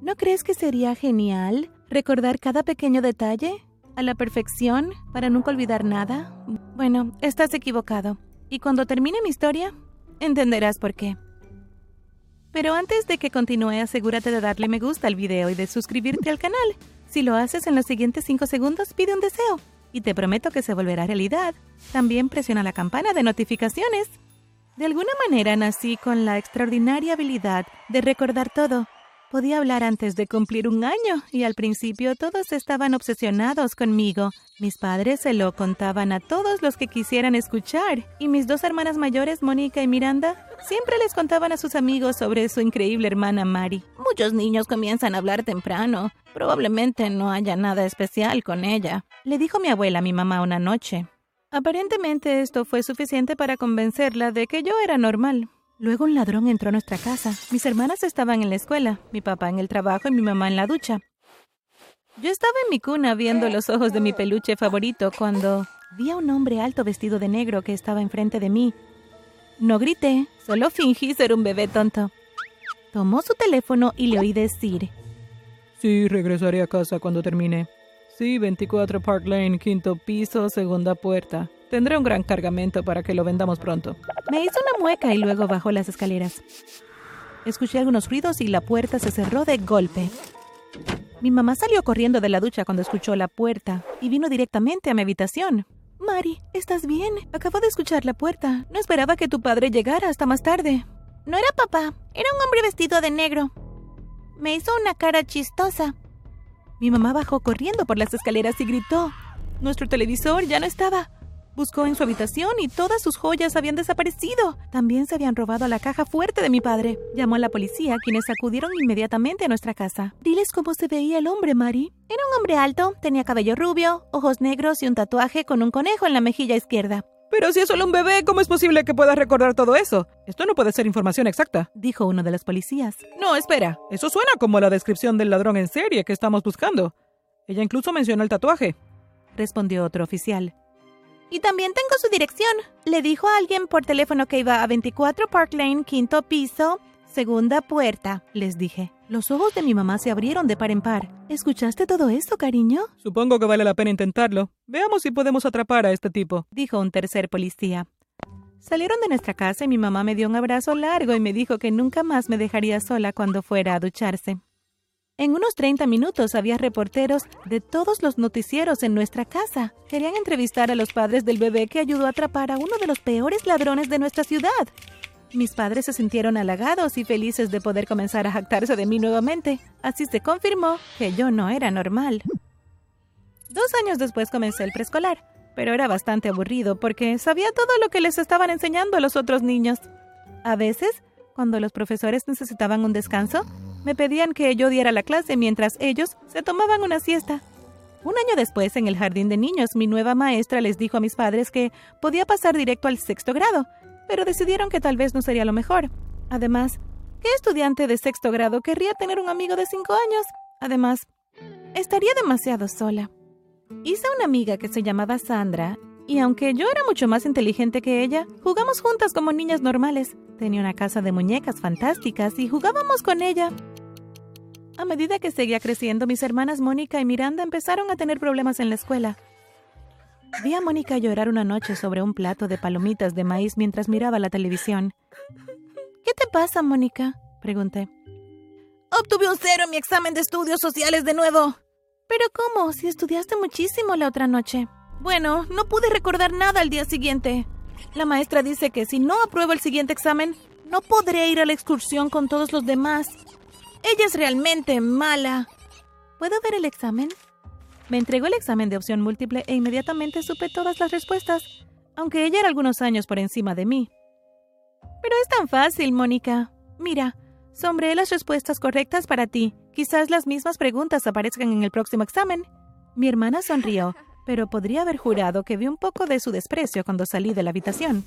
¿No crees que sería genial recordar cada pequeño detalle a la perfección para nunca olvidar nada? Bueno, estás equivocado. Y cuando termine mi historia, entenderás por qué. Pero antes de que continúe, asegúrate de darle me gusta al video y de suscribirte al canal. Si lo haces en los siguientes 5 segundos, pide un deseo. Y te prometo que se volverá realidad. También presiona la campana de notificaciones. De alguna manera nací con la extraordinaria habilidad de recordar todo. Podía hablar antes de cumplir un año y al principio todos estaban obsesionados conmigo. Mis padres se lo contaban a todos los que quisieran escuchar y mis dos hermanas mayores, Mónica y Miranda, siempre les contaban a sus amigos sobre su increíble hermana Mari. Muchos niños comienzan a hablar temprano. Probablemente no haya nada especial con ella, le dijo mi abuela a mi mamá una noche. Aparentemente esto fue suficiente para convencerla de que yo era normal. Luego un ladrón entró a nuestra casa. Mis hermanas estaban en la escuela, mi papá en el trabajo y mi mamá en la ducha. Yo estaba en mi cuna viendo los ojos de mi peluche favorito cuando vi a un hombre alto vestido de negro que estaba enfrente de mí. No grité, solo fingí ser un bebé tonto. Tomó su teléfono y le oí decir, Sí, regresaré a casa cuando termine. Sí, 24 Park Lane, quinto piso, segunda puerta. Tendré un gran cargamento para que lo vendamos pronto. Me hizo una mueca y luego bajó las escaleras. Escuché algunos ruidos y la puerta se cerró de golpe. Mi mamá salió corriendo de la ducha cuando escuchó la puerta y vino directamente a mi habitación. Mari, ¿estás bien? Acabo de escuchar la puerta. No esperaba que tu padre llegara hasta más tarde. No era papá, era un hombre vestido de negro. Me hizo una cara chistosa. Mi mamá bajó corriendo por las escaleras y gritó. Nuestro televisor ya no estaba. Buscó en su habitación y todas sus joyas habían desaparecido. También se habían robado la caja fuerte de mi padre. Llamó a la policía, quienes acudieron inmediatamente a nuestra casa. Diles cómo se veía el hombre, Mari. Era un hombre alto, tenía cabello rubio, ojos negros y un tatuaje con un conejo en la mejilla izquierda. Pero si es solo un bebé, ¿cómo es posible que puedas recordar todo eso? Esto no puede ser información exacta, dijo uno de los policías. No, espera. Eso suena como la descripción del ladrón en serie que estamos buscando. Ella incluso mencionó el tatuaje, respondió otro oficial. Y también tengo su dirección. Le dijo a alguien por teléfono que iba a 24 Park Lane, quinto piso, segunda puerta, les dije. Los ojos de mi mamá se abrieron de par en par. ¿Escuchaste todo eso, cariño? Supongo que vale la pena intentarlo. Veamos si podemos atrapar a este tipo, dijo un tercer policía. Salieron de nuestra casa y mi mamá me dio un abrazo largo y me dijo que nunca más me dejaría sola cuando fuera a ducharse. En unos 30 minutos había reporteros de todos los noticieros en nuestra casa. Querían entrevistar a los padres del bebé que ayudó a atrapar a uno de los peores ladrones de nuestra ciudad. Mis padres se sintieron halagados y felices de poder comenzar a jactarse de mí nuevamente. Así se confirmó que yo no era normal. Dos años después comencé el preescolar, pero era bastante aburrido porque sabía todo lo que les estaban enseñando a los otros niños. A veces, cuando los profesores necesitaban un descanso, me pedían que yo diera la clase mientras ellos se tomaban una siesta. Un año después, en el jardín de niños, mi nueva maestra les dijo a mis padres que podía pasar directo al sexto grado, pero decidieron que tal vez no sería lo mejor. Además, ¿qué estudiante de sexto grado querría tener un amigo de cinco años? Además, estaría demasiado sola. Hice una amiga que se llamaba Sandra, y aunque yo era mucho más inteligente que ella, jugamos juntas como niñas normales. Tenía una casa de muñecas fantásticas y jugábamos con ella. A medida que seguía creciendo, mis hermanas Mónica y Miranda empezaron a tener problemas en la escuela. Vi a Mónica llorar una noche sobre un plato de palomitas de maíz mientras miraba la televisión. ¿Qué te pasa, Mónica? pregunté. Obtuve un cero en mi examen de estudios sociales de nuevo. ¿Pero cómo? Si estudiaste muchísimo la otra noche. Bueno, no pude recordar nada al día siguiente. La maestra dice que si no apruebo el siguiente examen, no podré ir a la excursión con todos los demás. Ella es realmente mala. ¿Puedo ver el examen? Me entregó el examen de opción múltiple e inmediatamente supe todas las respuestas, aunque ella era algunos años por encima de mí. Pero es tan fácil, Mónica. Mira, sombré las respuestas correctas para ti. Quizás las mismas preguntas aparezcan en el próximo examen. Mi hermana sonrió, pero podría haber jurado que vi un poco de su desprecio cuando salí de la habitación.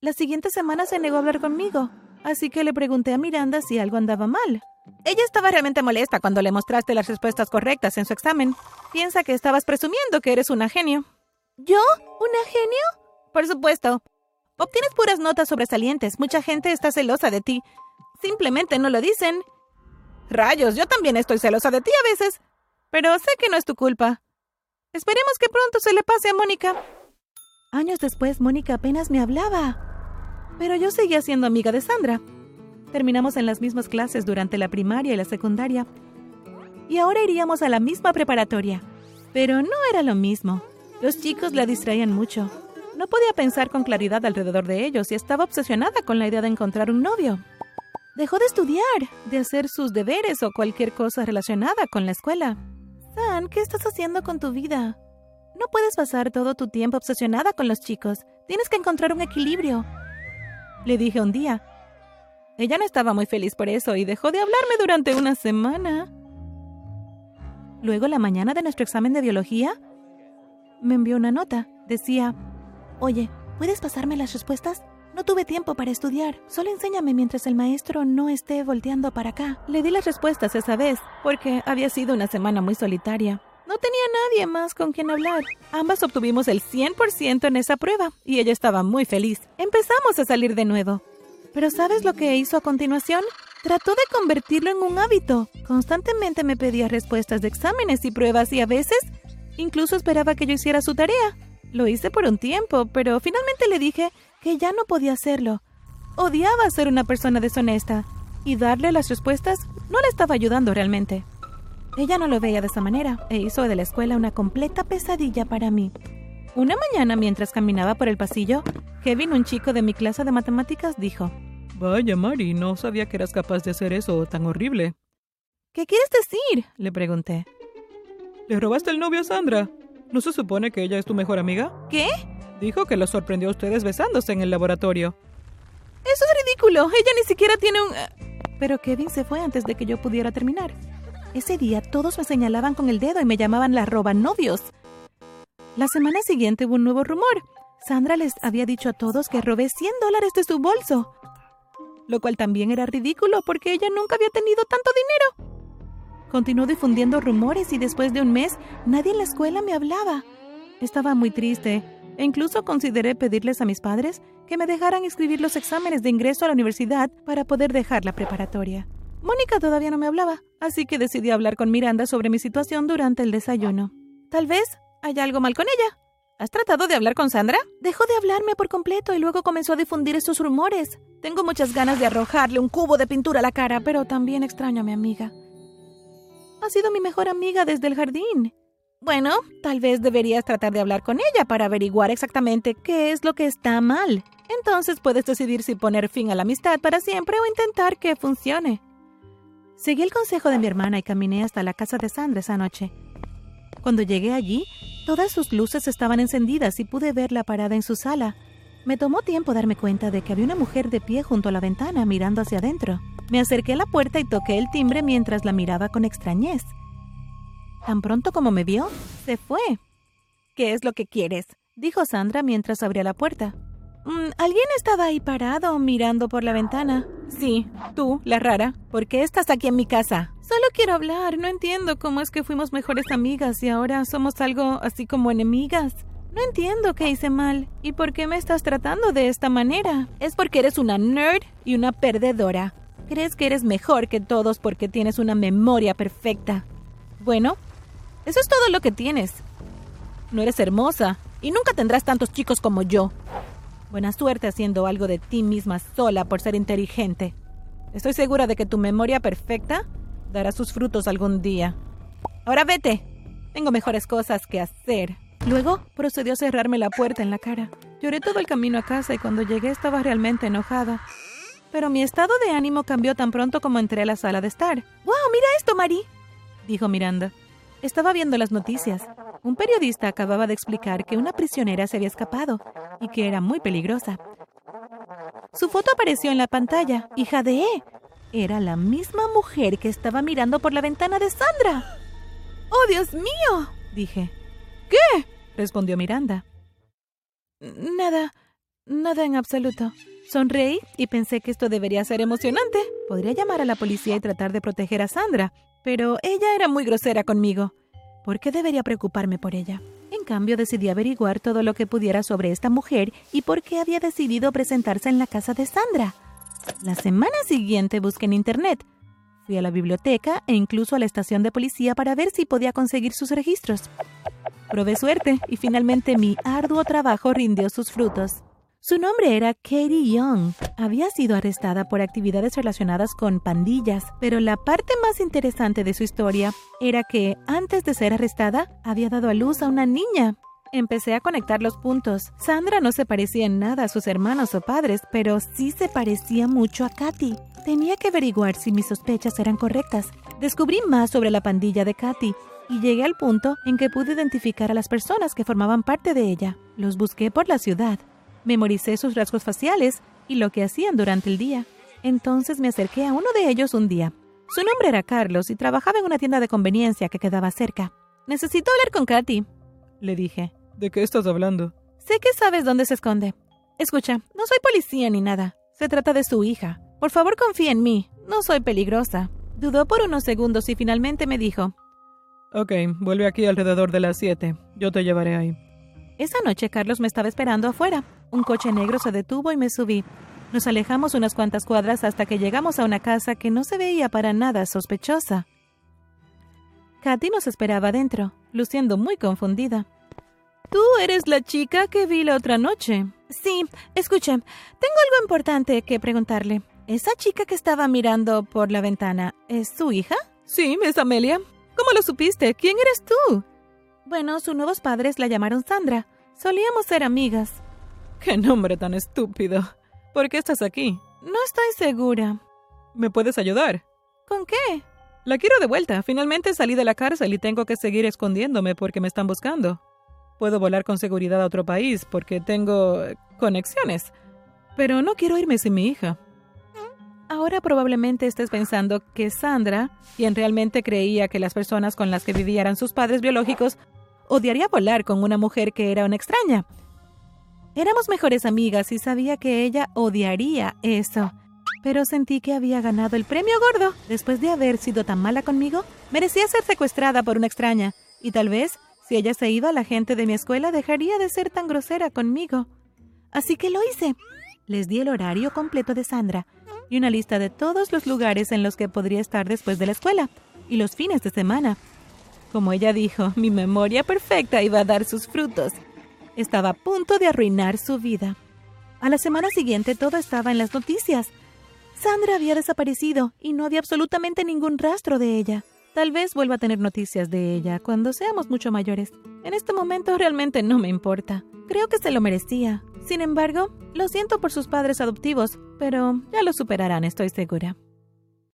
La siguiente semana se negó a hablar conmigo, así que le pregunté a Miranda si algo andaba mal. Ella estaba realmente molesta cuando le mostraste las respuestas correctas en su examen. Piensa que estabas presumiendo que eres una genio. ¿Yo? ¿Una genio? Por supuesto. Obtienes puras notas sobresalientes. Mucha gente está celosa de ti. Simplemente no lo dicen. Rayos, yo también estoy celosa de ti a veces. Pero sé que no es tu culpa. Esperemos que pronto se le pase a Mónica. Años después, Mónica apenas me hablaba. Pero yo seguía siendo amiga de Sandra. Terminamos en las mismas clases durante la primaria y la secundaria. Y ahora iríamos a la misma preparatoria. Pero no era lo mismo. Los chicos la distraían mucho. No podía pensar con claridad alrededor de ellos y estaba obsesionada con la idea de encontrar un novio. Dejó de estudiar, de hacer sus deberes o cualquier cosa relacionada con la escuela. San, ¿qué estás haciendo con tu vida? No puedes pasar todo tu tiempo obsesionada con los chicos. Tienes que encontrar un equilibrio. Le dije un día. Ella no estaba muy feliz por eso y dejó de hablarme durante una semana. Luego, la mañana de nuestro examen de biología, me envió una nota. Decía, Oye, ¿puedes pasarme las respuestas? No tuve tiempo para estudiar. Solo enséñame mientras el maestro no esté volteando para acá. Le di las respuestas esa vez, porque había sido una semana muy solitaria. No tenía nadie más con quien hablar. Ambas obtuvimos el 100% en esa prueba, y ella estaba muy feliz. Empezamos a salir de nuevo. Pero ¿sabes lo que hizo a continuación? Trató de convertirlo en un hábito. Constantemente me pedía respuestas de exámenes y pruebas y a veces incluso esperaba que yo hiciera su tarea. Lo hice por un tiempo, pero finalmente le dije que ya no podía hacerlo. Odiaba ser una persona deshonesta, y darle las respuestas no le estaba ayudando realmente. Ella no lo veía de esa manera, e hizo de la escuela una completa pesadilla para mí. Una mañana, mientras caminaba por el pasillo, Kevin, un chico de mi clase de matemáticas, dijo, Vaya, Mari, no sabía que eras capaz de hacer eso tan horrible. ¿Qué quieres decir? le pregunté. ¿Le robaste el novio a Sandra? ¿No se supone que ella es tu mejor amiga? ¿Qué? Dijo que la sorprendió a ustedes besándose en el laboratorio. Eso es ridículo. Ella ni siquiera tiene un... Eh, pero Kevin se fue antes de que yo pudiera terminar. Ese día todos me señalaban con el dedo y me llamaban la roba novios. La semana siguiente hubo un nuevo rumor. Sandra les había dicho a todos que robé 100 dólares de su bolso. Lo cual también era ridículo porque ella nunca había tenido tanto dinero. Continuó difundiendo rumores y después de un mes nadie en la escuela me hablaba. Estaba muy triste e incluso consideré pedirles a mis padres que me dejaran escribir los exámenes de ingreso a la universidad para poder dejar la preparatoria. Mónica todavía no me hablaba, así que decidí hablar con Miranda sobre mi situación durante el desayuno. Tal vez haya algo mal con ella. ¿Has tratado de hablar con Sandra? Dejó de hablarme por completo y luego comenzó a difundir estos rumores. Tengo muchas ganas de arrojarle un cubo de pintura a la cara, pero también extraño a mi amiga. Ha sido mi mejor amiga desde el jardín. Bueno, tal vez deberías tratar de hablar con ella para averiguar exactamente qué es lo que está mal. Entonces puedes decidir si poner fin a la amistad para siempre o intentar que funcione. Seguí el consejo de mi hermana y caminé hasta la casa de Sandra esa noche. Cuando llegué allí, todas sus luces estaban encendidas y pude verla parada en su sala. Me tomó tiempo darme cuenta de que había una mujer de pie junto a la ventana mirando hacia adentro. Me acerqué a la puerta y toqué el timbre mientras la miraba con extrañez. Tan pronto como me vio, se fue. ¿Qué es lo que quieres? dijo Sandra mientras abría la puerta. Mm, Alguien estaba ahí parado, mirando por la ventana. Sí, tú, la rara. ¿Por qué estás aquí en mi casa? Solo quiero hablar. No entiendo cómo es que fuimos mejores amigas y ahora somos algo así como enemigas. No entiendo qué hice mal. ¿Y por qué me estás tratando de esta manera? Es porque eres una nerd y una perdedora. Crees que eres mejor que todos porque tienes una memoria perfecta. Bueno, eso es todo lo que tienes. No eres hermosa y nunca tendrás tantos chicos como yo. Buena suerte haciendo algo de ti misma sola por ser inteligente. Estoy segura de que tu memoria perfecta dará sus frutos algún día. Ahora vete. Tengo mejores cosas que hacer. Luego procedió a cerrarme la puerta en la cara. Lloré todo el camino a casa y cuando llegué estaba realmente enojada. Pero mi estado de ánimo cambió tan pronto como entré a la sala de estar. ¡Wow! Mira esto, Mari, dijo Miranda. Estaba viendo las noticias. Un periodista acababa de explicar que una prisionera se había escapado y que era muy peligrosa. Su foto apareció en la pantalla y jadeé. Era la misma mujer que estaba mirando por la ventana de Sandra. ¡Oh, Dios mío! dije. ¿Qué? respondió Miranda. Nada, nada en absoluto. Sonreí y pensé que esto debería ser emocionante. Podría llamar a la policía y tratar de proteger a Sandra, pero ella era muy grosera conmigo. ¿Por qué debería preocuparme por ella? En cambio, decidí averiguar todo lo que pudiera sobre esta mujer y por qué había decidido presentarse en la casa de Sandra. La semana siguiente busqué en Internet. Fui a la biblioteca e incluso a la estación de policía para ver si podía conseguir sus registros. Probé suerte y finalmente mi arduo trabajo rindió sus frutos. Su nombre era Katie Young. Había sido arrestada por actividades relacionadas con pandillas, pero la parte más interesante de su historia era que, antes de ser arrestada, había dado a luz a una niña. Empecé a conectar los puntos. Sandra no se parecía en nada a sus hermanos o padres, pero sí se parecía mucho a Katy. Tenía que averiguar si mis sospechas eran correctas. Descubrí más sobre la pandilla de Katy y llegué al punto en que pude identificar a las personas que formaban parte de ella. Los busqué por la ciudad Memoricé sus rasgos faciales y lo que hacían durante el día. Entonces me acerqué a uno de ellos un día. Su nombre era Carlos y trabajaba en una tienda de conveniencia que quedaba cerca. Necesito hablar con Katy, le dije. ¿De qué estás hablando? Sé que sabes dónde se esconde. Escucha, no soy policía ni nada. Se trata de su hija. Por favor, confía en mí. No soy peligrosa. Dudó por unos segundos y finalmente me dijo. Ok, vuelve aquí alrededor de las siete. Yo te llevaré ahí. Esa noche Carlos me estaba esperando afuera. Un coche negro se detuvo y me subí. Nos alejamos unas cuantas cuadras hasta que llegamos a una casa que no se veía para nada sospechosa. Katy nos esperaba adentro, luciendo muy confundida. Tú eres la chica que vi la otra noche. Sí, escuche, tengo algo importante que preguntarle. ¿Esa chica que estaba mirando por la ventana es su hija? Sí, es Amelia. ¿Cómo lo supiste? ¿Quién eres tú? Bueno, sus nuevos padres la llamaron Sandra. Solíamos ser amigas. ¡Qué nombre tan estúpido! ¿Por qué estás aquí? No estoy segura. ¿Me puedes ayudar? ¿Con qué? La quiero de vuelta. Finalmente salí de la cárcel y tengo que seguir escondiéndome porque me están buscando. Puedo volar con seguridad a otro país porque tengo eh, conexiones. Pero no quiero irme sin mi hija. Ahora probablemente estés pensando que Sandra, quien realmente creía que las personas con las que vivía eran sus padres biológicos, odiaría volar con una mujer que era una extraña. Éramos mejores amigas y sabía que ella odiaría eso. Pero sentí que había ganado el premio gordo. Después de haber sido tan mala conmigo, merecía ser secuestrada por una extraña. Y tal vez, si ella se iba, la gente de mi escuela dejaría de ser tan grosera conmigo. Así que lo hice. Les di el horario completo de Sandra y una lista de todos los lugares en los que podría estar después de la escuela y los fines de semana. Como ella dijo, mi memoria perfecta iba a dar sus frutos. Estaba a punto de arruinar su vida. A la semana siguiente todo estaba en las noticias. Sandra había desaparecido y no había absolutamente ningún rastro de ella. Tal vez vuelva a tener noticias de ella cuando seamos mucho mayores. En este momento realmente no me importa. Creo que se lo merecía. Sin embargo, lo siento por sus padres adoptivos, pero ya lo superarán, estoy segura.